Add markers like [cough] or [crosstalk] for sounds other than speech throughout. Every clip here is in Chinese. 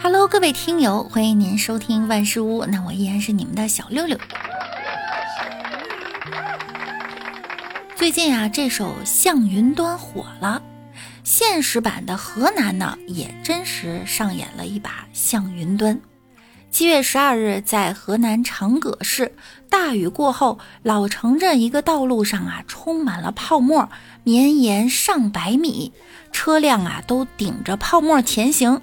Hello，各位听友，欢迎您收听万事屋，那我依然是你们的小六六。最近啊，这首《向云端》火了，现实版的河南呢，也真实上演了一把《向云端》。七月十二日，在河南长葛市，大雨过后，老城镇一个道路上啊，充满了泡沫，绵延上百米，车辆啊都顶着泡沫前行。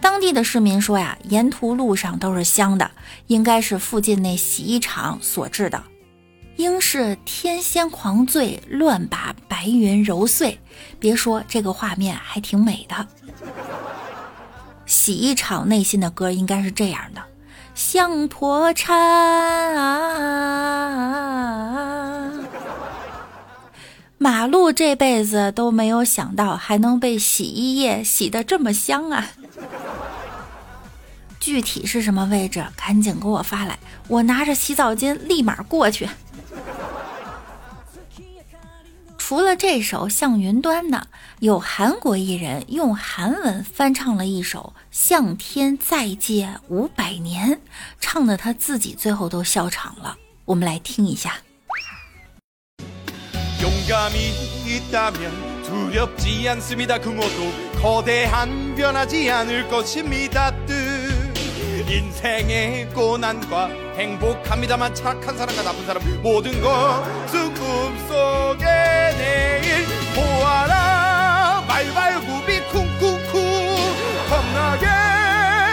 当地的市民说呀，沿途路上都是香的，应该是附近那洗衣厂所制的。应是天仙狂醉，乱把白云揉碎。别说这个画面还挺美的。洗衣厂内心的歌应该是这样的：想破产啊！马路这辈子都没有想到还能被洗衣液洗得这么香啊！具体是什么位置？赶紧给我发来，我拿着洗澡巾立马过去。[laughs] 除了这首《向云端》呢，有韩国艺人用韩文翻唱了一首《向天再借五百年》，唱的他自己最后都笑场了。我们来听一下。 인생의 고난과 행복합니다만 착한 사람과 나쁜 사람 모든 것은 꿈속의내일 보아라발발굽이 쿵쿵쿵 겁나게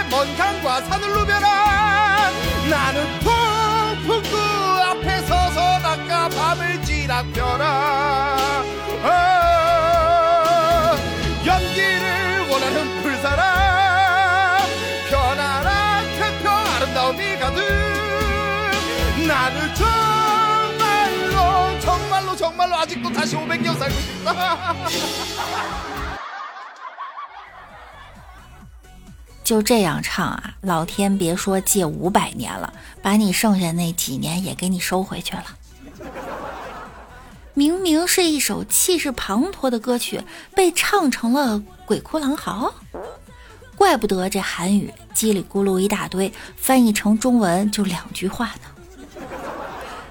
먼 강과 산을 누벼라 나는폭풍그 앞에 서서닦아밤을 지락펴라. 연기를 원하는 불사람 [laughs] 就这样唱啊！老天别说借五百年了，把你剩下那几年也给你收回去了。明明是一首气势磅礴的歌曲，被唱成了鬼哭狼嚎。怪不得这韩语叽里咕噜一大堆，翻译成中文就两句话呢。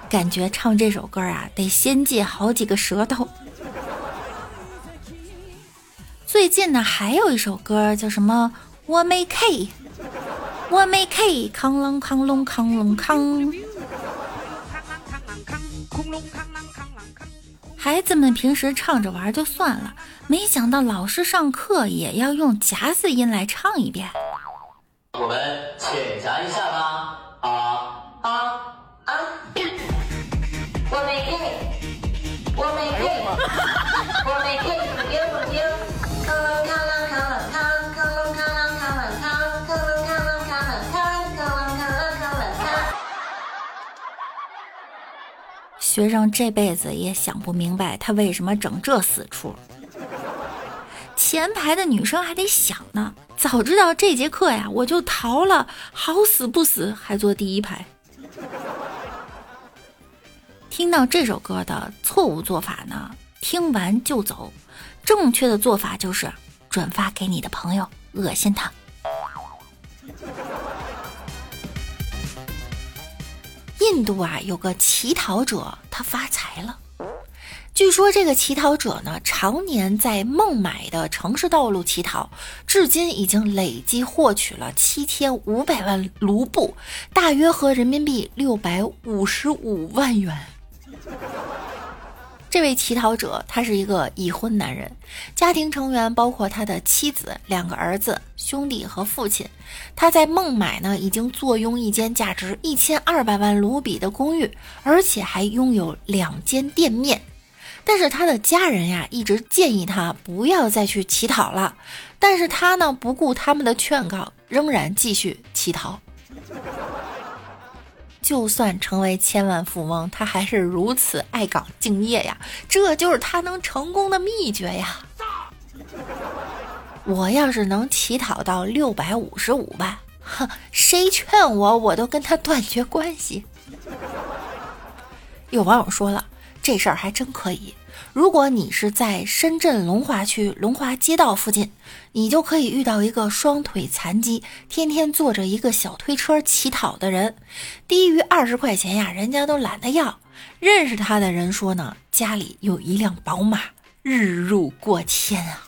感觉唱这首歌啊，得先借好几个舌头。最近呢，还有一首歌叫什么？我没 K，我没 K，康啷康隆康隆康。孩子们平时唱着玩就算了，没想到老师上课也要用夹子音来唱一遍。我们浅夹一下吧，啊啊啊！我没病我没 K，学生这辈子也想不明白，他为什么整这死出。前排的女生还得想呢，早知道这节课呀，我就逃了，好死不死还坐第一排。听到这首歌的错误做法呢，听完就走；正确的做法就是转发给你的朋友，恶心他。印度啊，有个乞讨者，他发财了。据说这个乞讨者呢，常年在孟买的城市道路乞讨，至今已经累计获取了七千五百万卢布，大约合人民币六百五十五万元。这位乞讨者，他是一个已婚男人，家庭成员包括他的妻子、两个儿子、兄弟和父亲。他在孟买呢，已经坐拥一间价值一千二百万卢比的公寓，而且还拥有两间店面。但是他的家人呀，一直建议他不要再去乞讨了。但是他呢，不顾他们的劝告，仍然继续乞讨。就算成为千万富翁，他还是如此爱岗敬业呀！这就是他能成功的秘诀呀！我要是能乞讨到六百五十五万，哼，谁劝我，我都跟他断绝关系。有网友说了，这事儿还真可以。如果你是在深圳龙华区龙华街道附近，你就可以遇到一个双腿残疾、天天坐着一个小推车乞讨的人，低于二十块钱呀，人家都懒得要。认识他的人说呢，家里有一辆宝马，日入过千啊。